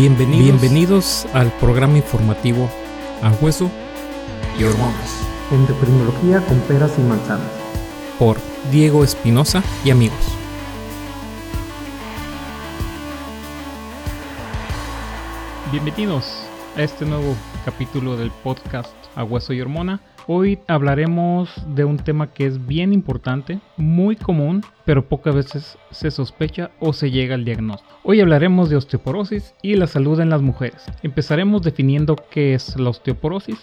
Bienvenidos, Bienvenidos al programa informativo A Hueso y Hormonas. Endocrinología con peras y manzanas. Por Diego Espinosa y amigos. Bienvenidos a este nuevo capítulo del podcast A Hueso y Hormona. Hoy hablaremos de un tema que es bien importante, muy común, pero pocas veces se sospecha o se llega al diagnóstico. Hoy hablaremos de osteoporosis y la salud en las mujeres. Empezaremos definiendo qué es la osteoporosis.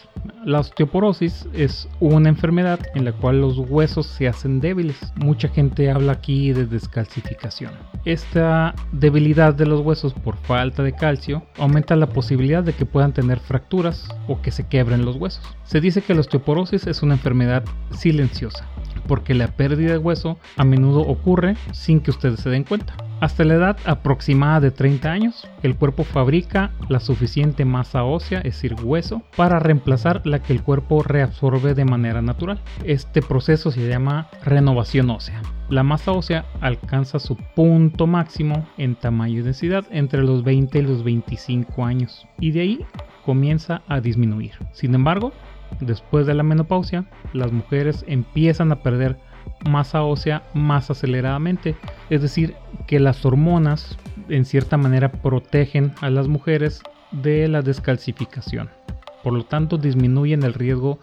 La osteoporosis es una enfermedad en la cual los huesos se hacen débiles. Mucha gente habla aquí de descalcificación. Esta debilidad de los huesos por falta de calcio aumenta la posibilidad de que puedan tener fracturas o que se quebren los huesos. Se dice que la osteoporosis es una enfermedad silenciosa porque la pérdida de hueso a menudo ocurre sin que ustedes se den cuenta. Hasta la edad aproximada de 30 años, el cuerpo fabrica la suficiente masa ósea, es decir, hueso, para reemplazar la que el cuerpo reabsorbe de manera natural. Este proceso se llama renovación ósea. La masa ósea alcanza su punto máximo en tamaño y densidad entre los 20 y los 25 años y de ahí comienza a disminuir. Sin embargo, después de la menopausia, las mujeres empiezan a perder masa ósea más aceleradamente. Es decir, que las hormonas en cierta manera protegen a las mujeres de la descalcificación. Por lo tanto, disminuyen el riesgo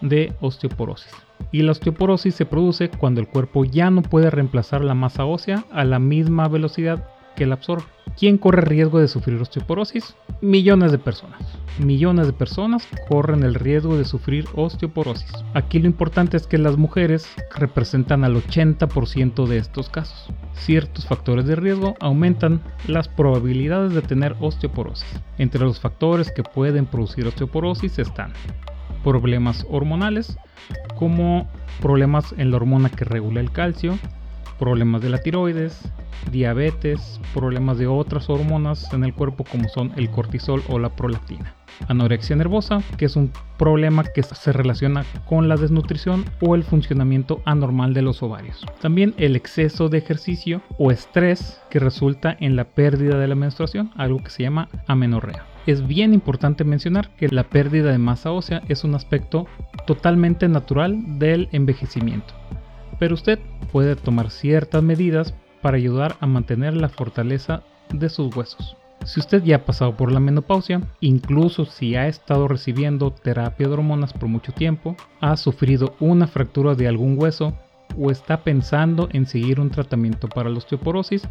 de osteoporosis. Y la osteoporosis se produce cuando el cuerpo ya no puede reemplazar la masa ósea a la misma velocidad que. ¿Quién corre riesgo de sufrir osteoporosis? Millones de personas. Millones de personas corren el riesgo de sufrir osteoporosis. Aquí lo importante es que las mujeres representan al 80% de estos casos. Ciertos factores de riesgo aumentan las probabilidades de tener osteoporosis. Entre los factores que pueden producir osteoporosis están problemas hormonales, como problemas en la hormona que regula el calcio, problemas de la tiroides, diabetes, problemas de otras hormonas en el cuerpo como son el cortisol o la prolactina. Anorexia nervosa, que es un problema que se relaciona con la desnutrición o el funcionamiento anormal de los ovarios. También el exceso de ejercicio o estrés que resulta en la pérdida de la menstruación, algo que se llama amenorrea. Es bien importante mencionar que la pérdida de masa ósea es un aspecto totalmente natural del envejecimiento pero usted puede tomar ciertas medidas para ayudar a mantener la fortaleza de sus huesos. Si usted ya ha pasado por la menopausia, incluso si ha estado recibiendo terapia de hormonas por mucho tiempo, ha sufrido una fractura de algún hueso o está pensando en seguir un tratamiento para la osteoporosis,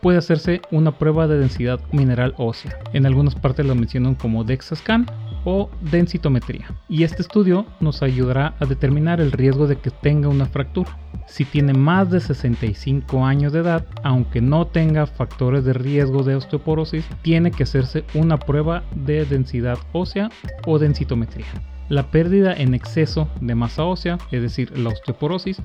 puede hacerse una prueba de densidad mineral ósea. En algunas partes lo mencionan como DEXA-scan o densitometría. Y este estudio nos ayudará a determinar el riesgo de que tenga una fractura. Si tiene más de 65 años de edad, aunque no tenga factores de riesgo de osteoporosis, tiene que hacerse una prueba de densidad ósea o densitometría. La pérdida en exceso de masa ósea, es decir, la osteoporosis,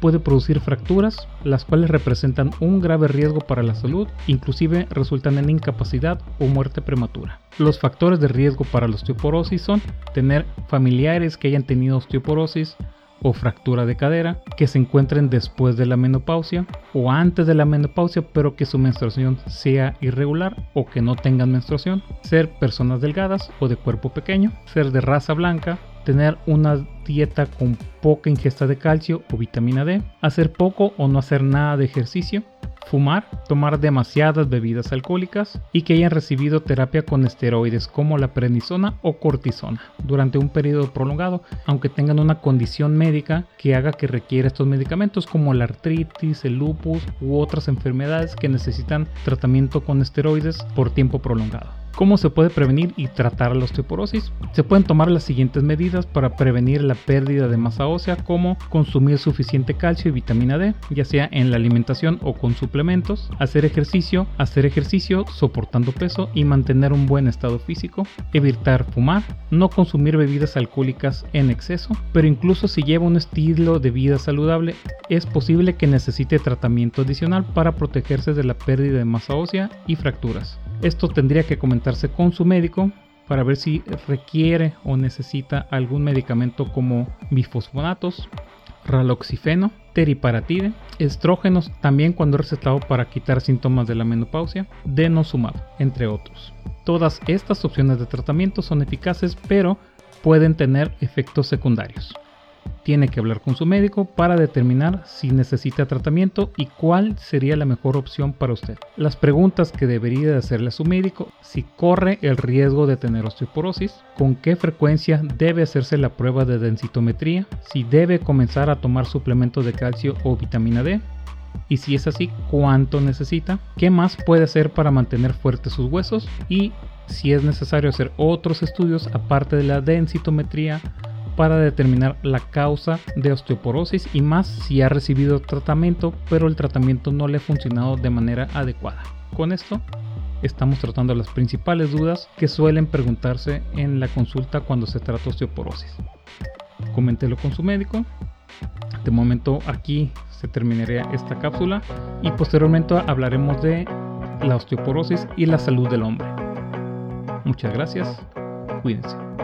puede producir fracturas, las cuales representan un grave riesgo para la salud, inclusive resultan en incapacidad o muerte prematura. Los factores de riesgo para la osteoporosis son tener familiares que hayan tenido osteoporosis, o fractura de cadera que se encuentren después de la menopausia o antes de la menopausia pero que su menstruación sea irregular o que no tengan menstruación, ser personas delgadas o de cuerpo pequeño, ser de raza blanca, tener una dieta con poca ingesta de calcio o vitamina D, hacer poco o no hacer nada de ejercicio, fumar, tomar demasiadas bebidas alcohólicas y que hayan recibido terapia con esteroides como la prednisona o cortisona durante un periodo prolongado, aunque tengan una condición médica que haga que requiera estos medicamentos como la artritis, el lupus u otras enfermedades que necesitan tratamiento con esteroides por tiempo prolongado. ¿Cómo se puede prevenir y tratar la osteoporosis? Se pueden tomar las siguientes medidas para prevenir la pérdida de masa ósea, como consumir suficiente calcio y vitamina D, ya sea en la alimentación o con suplementos, hacer ejercicio, hacer ejercicio soportando peso y mantener un buen estado físico, evitar fumar, no consumir bebidas alcohólicas en exceso, pero incluso si lleva un estilo de vida saludable, es posible que necesite tratamiento adicional para protegerse de la pérdida de masa ósea y fracturas. Esto tendría que comentarse con su médico para ver si requiere o necesita algún medicamento como bifosfonatos, raloxifeno, teriparatide, estrógenos también cuando recetado para quitar síntomas de la menopausia, denosumab, entre otros. Todas estas opciones de tratamiento son eficaces pero pueden tener efectos secundarios tiene que hablar con su médico para determinar si necesita tratamiento y cuál sería la mejor opción para usted. Las preguntas que debería hacerle a su médico, si corre el riesgo de tener osteoporosis, con qué frecuencia debe hacerse la prueba de densitometría, si debe comenzar a tomar suplementos de calcio o vitamina D, y si es así, cuánto necesita, qué más puede hacer para mantener fuertes sus huesos y si es necesario hacer otros estudios aparte de la densitometría para determinar la causa de osteoporosis y más si ha recibido tratamiento pero el tratamiento no le ha funcionado de manera adecuada. Con esto estamos tratando las principales dudas que suelen preguntarse en la consulta cuando se trata osteoporosis. Coméntelo con su médico. De momento aquí se terminaría esta cápsula y posteriormente hablaremos de la osteoporosis y la salud del hombre. Muchas gracias. Cuídense.